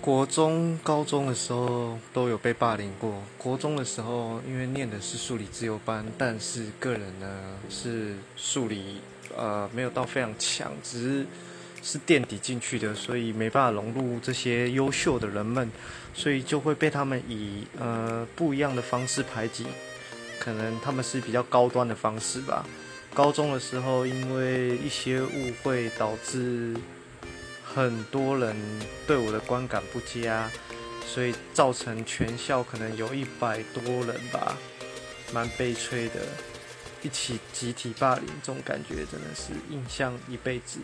国中、高中的时候都有被霸凌过。国中的时候，因为念的是数理自由班，但是个人呢是数理呃没有到非常强，只是是垫底进去的，所以没办法融入这些优秀的人们，所以就会被他们以呃不一样的方式排挤。可能他们是比较高端的方式吧。高中的时候，因为一些误会导致。很多人对我的观感不佳，所以造成全校可能有一百多人吧，蛮悲催的，一起集体霸凌，这种感觉真的是印象一辈子。